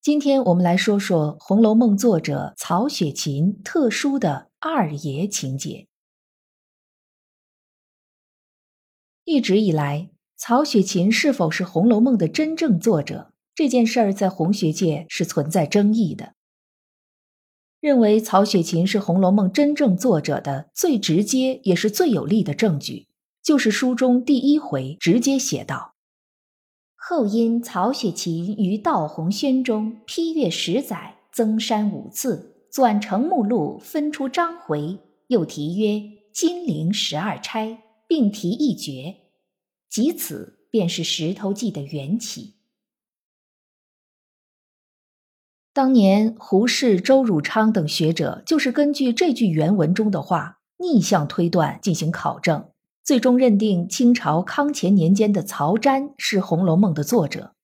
今天我们来说说《红楼梦》作者曹雪芹特殊的二爷情节。一直以来，曹雪芹是否是《红楼梦》的真正作者这件事儿，在红学界是存在争议的。认为曹雪芹是《红楼梦》真正作者的最直接也是最有力的证据，就是书中第一回直接写道。后因曹雪芹于道洪轩中批阅十载，增删五次，纂成目录，分出章回，又题曰《金陵十二钗》，并题一绝，即此便是《石头记》的缘起。当年胡适、周汝昌等学者就是根据这句原文中的话，逆向推断进行考证。最终认定清朝康乾年间的曹詹是《红楼梦》的作者，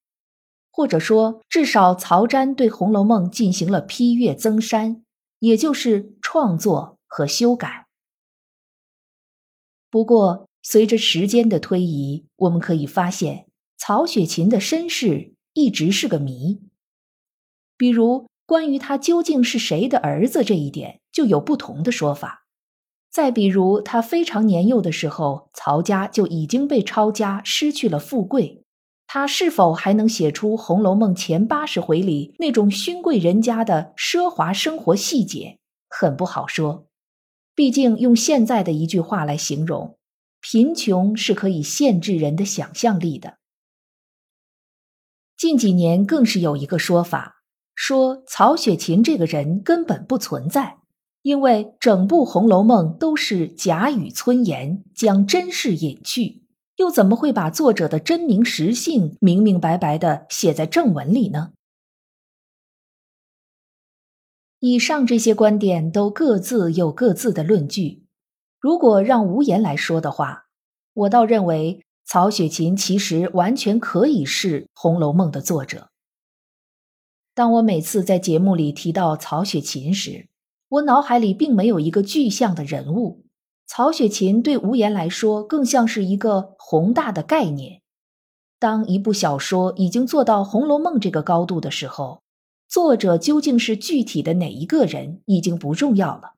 或者说，至少曹詹对《红楼梦》进行了批阅增删，也就是创作和修改。不过，随着时间的推移，我们可以发现，曹雪芹的身世一直是个谜。比如，关于他究竟是谁的儿子这一点，就有不同的说法。再比如，他非常年幼的时候，曹家就已经被抄家，失去了富贵。他是否还能写出《红楼梦》前八十回里那种勋贵人家的奢华生活细节，很不好说。毕竟，用现在的一句话来形容，贫穷是可以限制人的想象力的。近几年更是有一个说法，说曹雪芹这个人根本不存在。因为整部《红楼梦》都是假语村言，将真事隐去，又怎么会把作者的真名实姓明明白白的写在正文里呢？以上这些观点都各自有各自的论据。如果让无言来说的话，我倒认为曹雪芹其实完全可以是《红楼梦》的作者。当我每次在节目里提到曹雪芹时，我脑海里并没有一个具象的人物，曹雪芹对无言来说更像是一个宏大的概念。当一部小说已经做到《红楼梦》这个高度的时候，作者究竟是具体的哪一个人已经不重要了，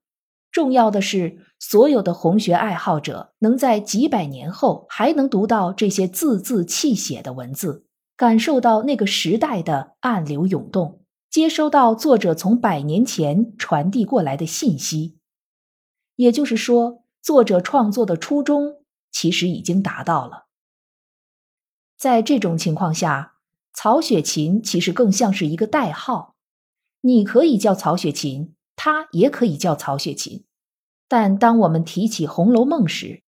重要的是所有的红学爱好者能在几百年后还能读到这些字字泣血的文字，感受到那个时代的暗流涌动。接收到作者从百年前传递过来的信息，也就是说，作者创作的初衷其实已经达到了。在这种情况下，曹雪芹其实更像是一个代号，你可以叫曹雪芹，他也可以叫曹雪芹。但当我们提起《红楼梦》时，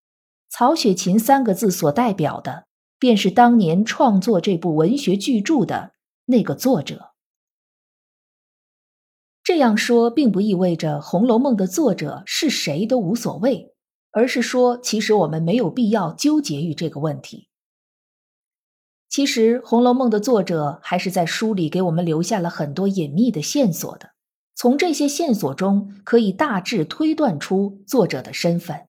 曹雪芹三个字所代表的，便是当年创作这部文学巨著的那个作者。这样说并不意味着《红楼梦》的作者是谁都无所谓，而是说，其实我们没有必要纠结于这个问题。其实，《红楼梦》的作者还是在书里给我们留下了很多隐秘的线索的。从这些线索中，可以大致推断出作者的身份。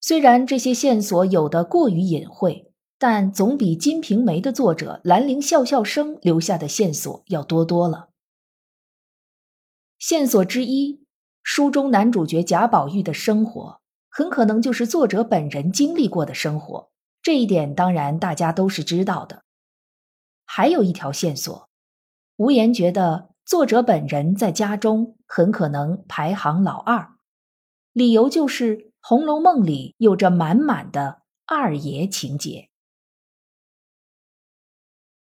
虽然这些线索有的过于隐晦，但总比《金瓶梅》的作者兰陵笑笑生留下的线索要多多了。线索之一，书中男主角贾宝玉的生活，很可能就是作者本人经历过的生活。这一点当然大家都是知道的。还有一条线索，无言觉得作者本人在家中很可能排行老二，理由就是《红楼梦》里有着满满的二爷情节。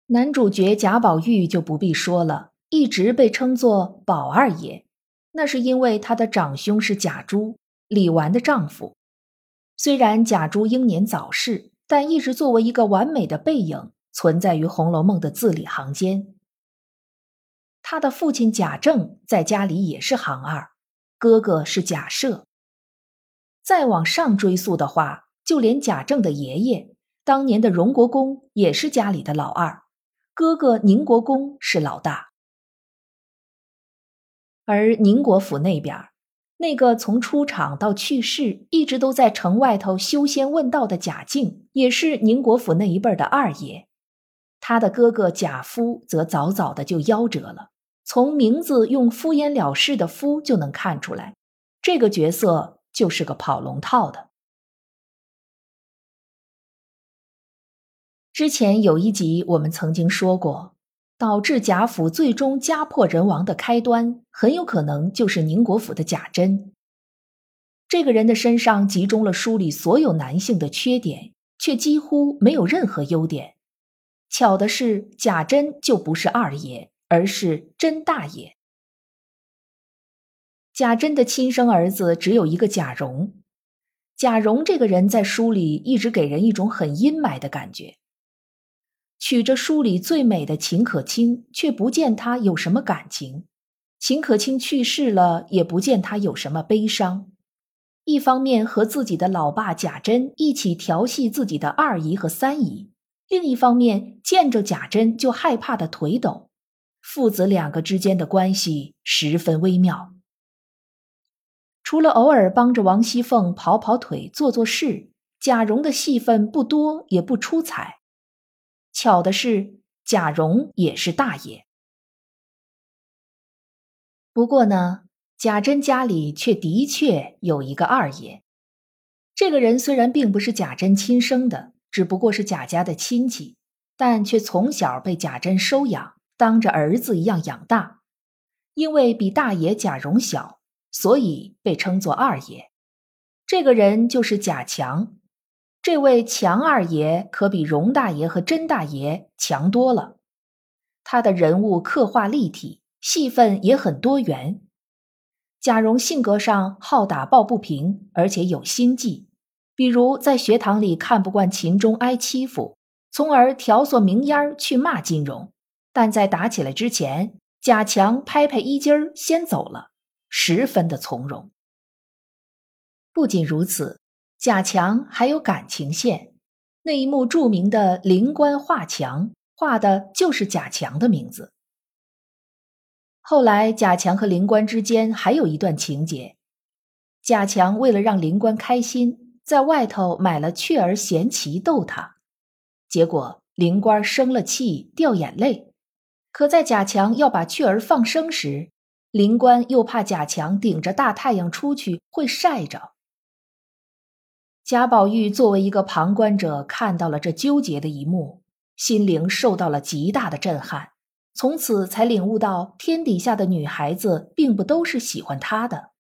男主角贾宝玉就不必说了。一直被称作宝二爷，那是因为他的长兄是贾珠，李纨的丈夫。虽然贾珠英年早逝，但一直作为一个完美的背影存在于《红楼梦》的字里行间。他的父亲贾政在家里也是行二，哥哥是贾赦。再往上追溯的话，就连贾政的爷爷当年的荣国公也是家里的老二，哥哥宁国公是老大。而宁国府那边，那个从出场到去世一直都在城外头修仙问道的贾敬，也是宁国府那一辈的二爷。他的哥哥贾夫则早早的就夭折了。从名字用敷衍了事的“敷”就能看出来，这个角色就是个跑龙套的。之前有一集我们曾经说过，导致贾府最终家破人亡的开端，很有可能就是宁国府的贾珍。这个人的身上集中了书里所有男性的缺点，却几乎没有任何优点。巧的是，贾珍就不是二爷。而是甄大爷。贾珍的亲生儿子只有一个贾蓉，贾蓉这个人在书里一直给人一种很阴霾的感觉。娶着书里最美的秦可卿，却不见他有什么感情；秦可卿去世了，也不见他有什么悲伤。一方面和自己的老爸贾珍一起调戏自己的二姨和三姨，另一方面见着贾珍就害怕的腿抖。父子两个之间的关系十分微妙。除了偶尔帮着王熙凤跑跑腿、做做事，贾蓉的戏份不多也不出彩。巧的是，贾蓉也是大爷。不过呢，贾珍家里却的确有一个二爷。这个人虽然并不是贾珍亲生的，只不过是贾家的亲戚，但却从小被贾珍收养。当着儿子一样养大，因为比大爷贾蓉小，所以被称作二爷。这个人就是贾强。这位强二爷可比荣大爷和甄大爷强多了。他的人物刻画立体，戏份也很多元。贾蓉性格上好打抱不平，而且有心计，比如在学堂里看不惯秦钟挨欺负，从而挑唆明烟儿去骂金荣。但在打起来之前，贾强拍拍衣襟儿先走了，十分的从容。不仅如此，贾强还有感情线，那一幕著名的灵官画墙，画的就是贾强的名字。后来，贾强和灵官之间还有一段情节，贾强为了让灵官开心，在外头买了雀儿衔旗逗他，结果灵官生了气，掉眼泪。可在贾强要把雀儿放生时，灵官又怕贾强顶着大太阳出去会晒着。贾宝玉作为一个旁观者，看到了这纠结的一幕，心灵受到了极大的震撼，从此才领悟到天底下的女孩子并不都是喜欢他的。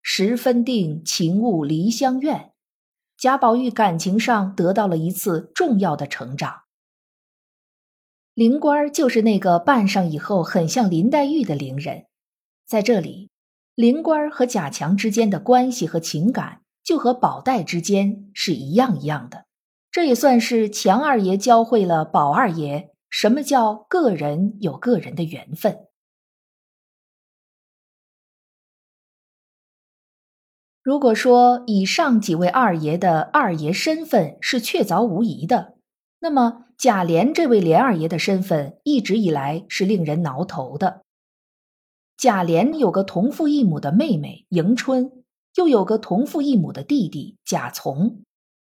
十分定，情物离香愿，贾宝玉感情上得到了一次重要的成长。灵官就是那个扮上以后很像林黛玉的灵人，在这里，灵官和贾强之间的关系和情感就和宝黛之间是一样一样的。这也算是强二爷教会了宝二爷什么叫个人有个人的缘分。如果说以上几位二爷的二爷身份是确凿无疑的，那么。贾琏这位琏二爷的身份一直以来是令人挠头的。贾琏有个同父异母的妹妹迎春，又有个同父异母的弟弟贾从，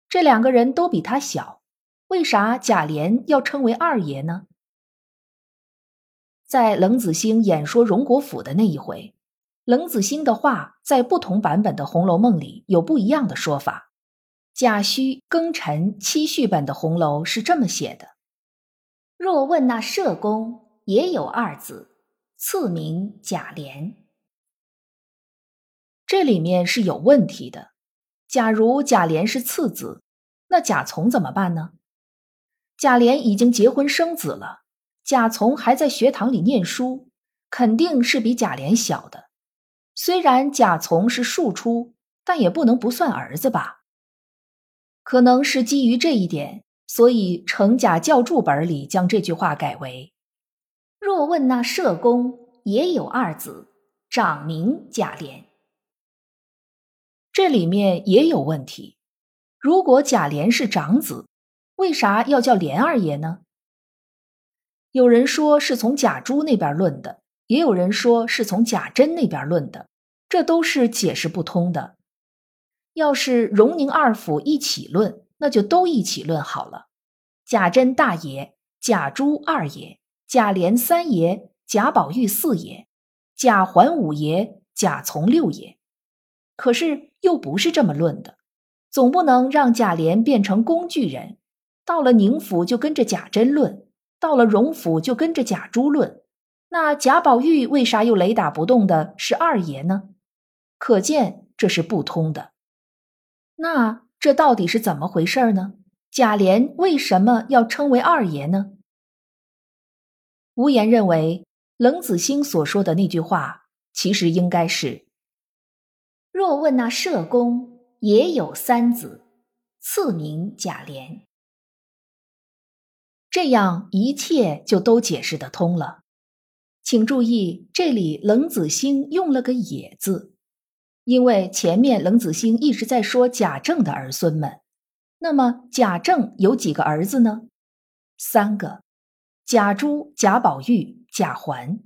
这两个人都比他小，为啥贾琏要称为二爷呢？在冷子兴演说荣国府的那一回，冷子兴的话在不同版本的《红楼梦》里有不一样的说法。贾诩庚辰七序本的红楼是这么写的：若问那社公也有二子，赐名贾琏。这里面是有问题的。假如贾琏是次子，那贾从怎么办呢？贾琏已经结婚生子了，贾从还在学堂里念书，肯定是比贾琏小的。虽然贾从是庶出，但也不能不算儿子吧？可能是基于这一点，所以程甲教注本里将这句话改为：“若问那社公也有二子，长名贾琏。这里面也有问题。如果贾琏是长子，为啥要叫琏二爷呢？有人说是从贾珠那边论的，也有人说是从贾珍那边论的，这都是解释不通的。要是荣宁二府一起论，那就都一起论好了。贾珍大爷，贾珠二爷，贾琏三爷，贾宝玉四爷，贾环五爷，贾从六爷。可是又不是这么论的。总不能让贾琏变成工具人，到了宁府就跟着贾珍论，到了荣府就跟着贾珠论。那贾宝玉为啥又雷打不动的是二爷呢？可见这是不通的。那这到底是怎么回事呢？贾琏为什么要称为二爷呢？无言认为，冷子兴所说的那句话，其实应该是：若问那社公。也有三子，赐名贾琏，这样一切就都解释得通了。请注意，这里冷子兴用了个“也”字，因为前面冷子兴一直在说贾政的儿孙们。那么贾政有几个儿子呢？三个：贾珠、贾宝玉、贾环。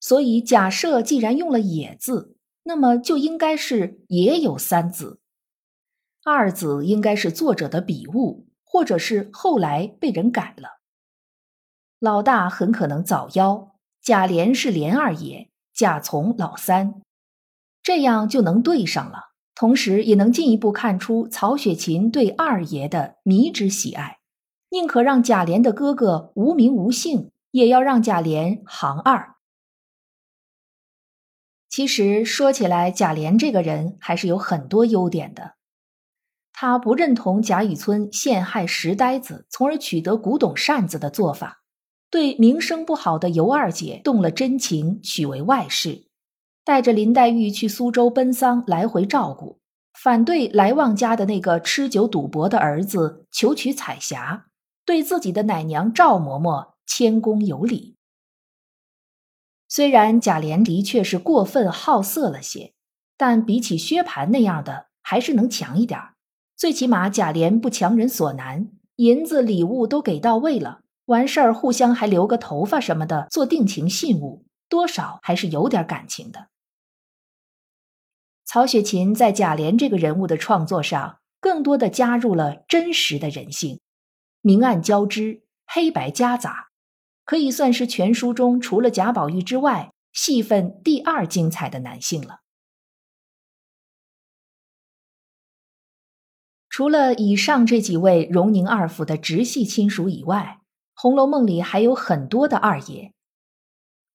所以假设既然用了“也”字，那么就应该是也有三子。二子应该是作者的笔误，或者是后来被人改了。老大很可能早夭，贾琏是琏二爷，贾从老三，这样就能对上了。同时，也能进一步看出曹雪芹对二爷的迷之喜爱，宁可让贾琏的哥哥无名无姓，也要让贾琏行二。其实说起来，贾琏这个人还是有很多优点的。他不认同贾雨村陷害石呆子，从而取得古董扇子的做法，对名声不好的尤二姐动了真情，娶为外室，带着林黛玉去苏州奔丧，来回照顾，反对来旺家的那个吃酒赌博的儿子求娶彩霞，对自己的奶娘赵嬷嬷谦恭有礼。虽然贾琏的确是过分好色了些，但比起薛蟠那样的，还是能强一点儿。最起码贾琏不强人所难，银子礼物都给到位了，完事儿互相还留个头发什么的做定情信物，多少还是有点感情的。曹雪芹在贾琏这个人物的创作上，更多的加入了真实的人性，明暗交织，黑白夹杂，可以算是全书中除了贾宝玉之外，戏份第二精彩的男性了。除了以上这几位荣宁二府的直系亲属以外，《红楼梦》里还有很多的二爷，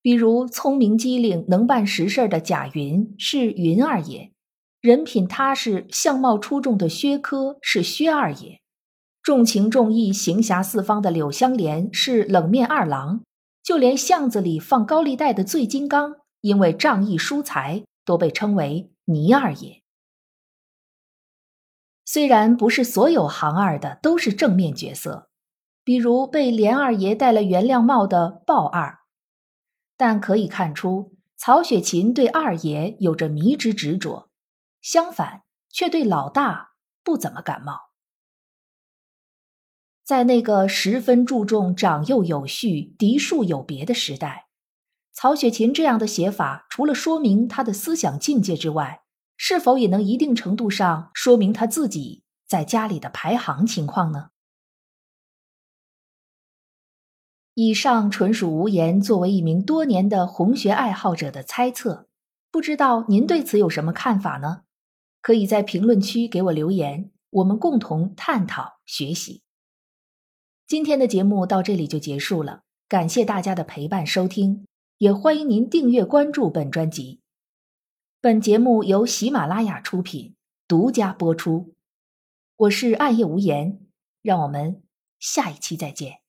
比如聪明机灵、能办实事的贾云是云二爷，人品踏实、相貌出众的薛科是薛二爷，重情重义、行侠四方的柳湘莲是冷面二郎，就连巷子里放高利贷的醉金刚，因为仗义疏财，都被称为倪二爷。虽然不是所有行二的都是正面角色，比如被连二爷戴了原谅帽的鲍二，但可以看出曹雪芹对二爷有着迷之执着，相反却对老大不怎么感冒。在那个十分注重长幼有序、嫡庶有别的时代，曹雪芹这样的写法，除了说明他的思想境界之外，是否也能一定程度上说明他自己在家里的排行情况呢？以上纯属无言作为一名多年的红学爱好者的猜测，不知道您对此有什么看法呢？可以在评论区给我留言，我们共同探讨学习。今天的节目到这里就结束了，感谢大家的陪伴收听，也欢迎您订阅关注本专辑。本节目由喜马拉雅出品，独家播出。我是暗夜无言，让我们下一期再见。